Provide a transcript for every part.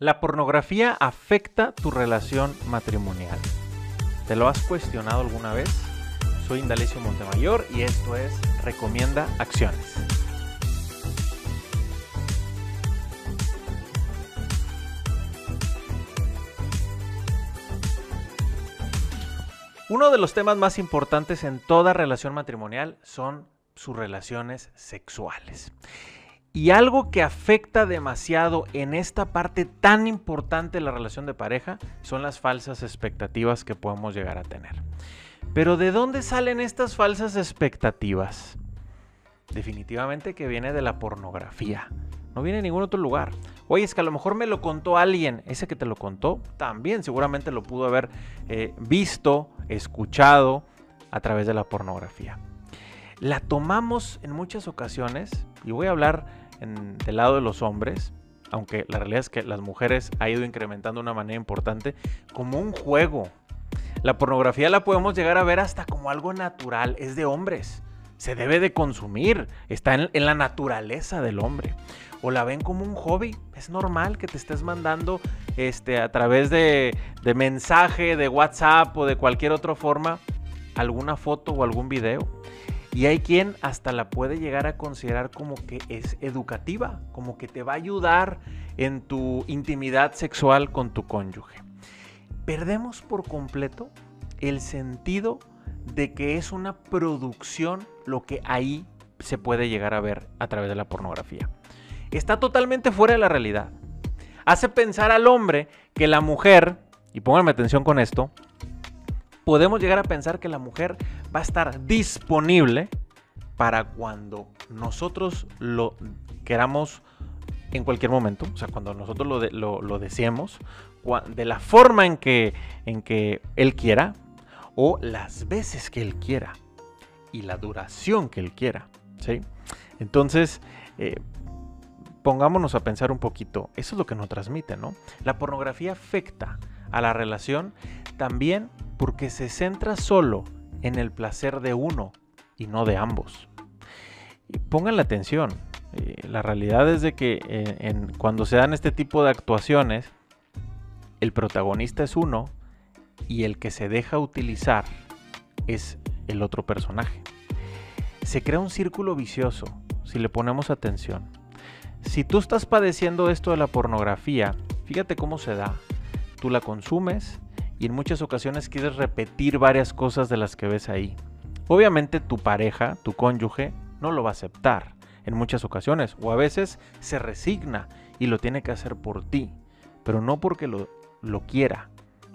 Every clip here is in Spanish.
La pornografía afecta tu relación matrimonial. ¿Te lo has cuestionado alguna vez? Soy Indalecio Montemayor y esto es Recomienda Acciones. Uno de los temas más importantes en toda relación matrimonial son sus relaciones sexuales. Y algo que afecta demasiado en esta parte tan importante de la relación de pareja son las falsas expectativas que podemos llegar a tener. Pero ¿de dónde salen estas falsas expectativas? Definitivamente que viene de la pornografía. No viene de ningún otro lugar. Oye, es que a lo mejor me lo contó alguien. Ese que te lo contó también seguramente lo pudo haber eh, visto, escuchado a través de la pornografía. La tomamos en muchas ocasiones, y voy a hablar del lado de los hombres, aunque la realidad es que las mujeres ha ido incrementando de una manera importante, como un juego. La pornografía la podemos llegar a ver hasta como algo natural, es de hombres, se debe de consumir, está en, la naturaleza del hombre. O la ven como un hobby, es normal que te estés mandando este, a través de, de mensaje, de WhatsApp o de cualquier otra forma alguna foto o algún video. Y hay quien hasta la puede llegar a considerar como que es educativa, como que te va a ayudar en tu intimidad sexual con tu cónyuge. Perdemos por completo el sentido de que es una producción lo que ahí se puede llegar a ver a través de la pornografía. Está totalmente fuera de la realidad. Hace pensar al hombre que la mujer, y pónganme atención con esto, podemos llegar a pensar que la mujer va a estar disponible para cuando nosotros lo queramos en cualquier momento, o sea, cuando nosotros lo, lo, deseemos, de la forma en que, en que él quiera, o las veces que él quiera, y la duración que él quiera, ¿sí? Entonces, eh, pongámonos a pensar un poquito, eso es lo que nos transmite, ¿no? La pornografía afecta a la relación también porque se centra solo en el placer de uno y no de ambos. Pongan la atención, eh, la realidad es de que eh, cuando se dan este tipo de actuaciones, el protagonista es uno y el que se deja utilizar es el otro personaje. Se crea un círculo vicioso si le ponemos atención. Si tú estás padeciendo esto de la pornografía, fíjate cómo se da. Tú la consumes, y en muchas ocasiones quieres repetir varias cosas de las que ves ahí. Obviamente tu pareja, tu cónyuge, no lo va a aceptar en muchas ocasiones o a veces se resigna y lo tiene que hacer por ti, pero no porque lo, lo quiera,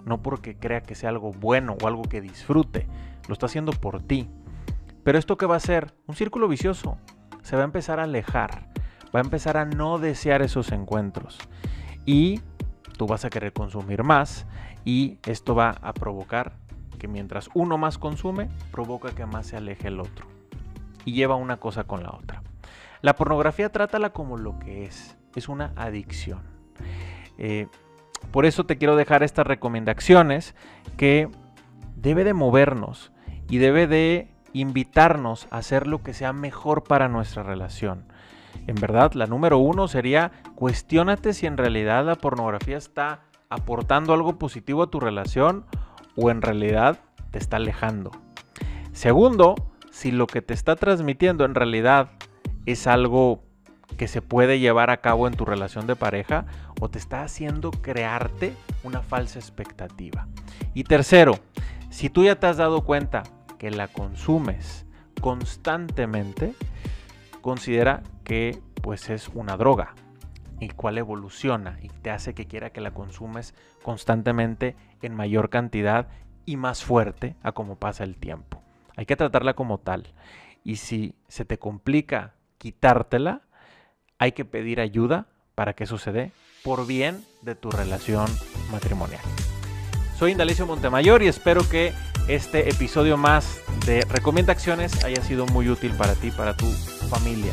no porque crea que sea algo bueno o algo que disfrute, lo está haciendo por ti. Pero esto que va a ser un círculo vicioso, se va a empezar a alejar, va a empezar a no desear esos encuentros y tú vas a querer consumir más y esto va a provocar que mientras uno más consume, provoca que más se aleje el otro y lleva una cosa con la otra. La pornografía trátala como lo que es, es una adicción. Eh, por eso te quiero dejar estas recomendaciones que debe de movernos y debe de invitarnos a hacer lo que sea mejor para nuestra relación. En verdad, la número uno sería cuestionate si en realidad la pornografía está aportando algo positivo a tu relación o en realidad te está alejando. Segundo, si lo que te está transmitiendo en realidad es algo que se puede llevar a cabo en tu relación de pareja o te está haciendo crearte una falsa expectativa. Y tercero, si tú ya te has dado cuenta que la consumes constantemente, considera que pues es una droga y cual evoluciona y te hace que quiera que la consumes constantemente en mayor cantidad y más fuerte a como pasa el tiempo. Hay que tratarla como tal. Y si se te complica quitártela, hay que pedir ayuda para que suceda por bien de tu relación matrimonial. Soy Indalecio Montemayor y espero que este episodio más de Recomienda Acciones haya sido muy útil para ti, para tu familia.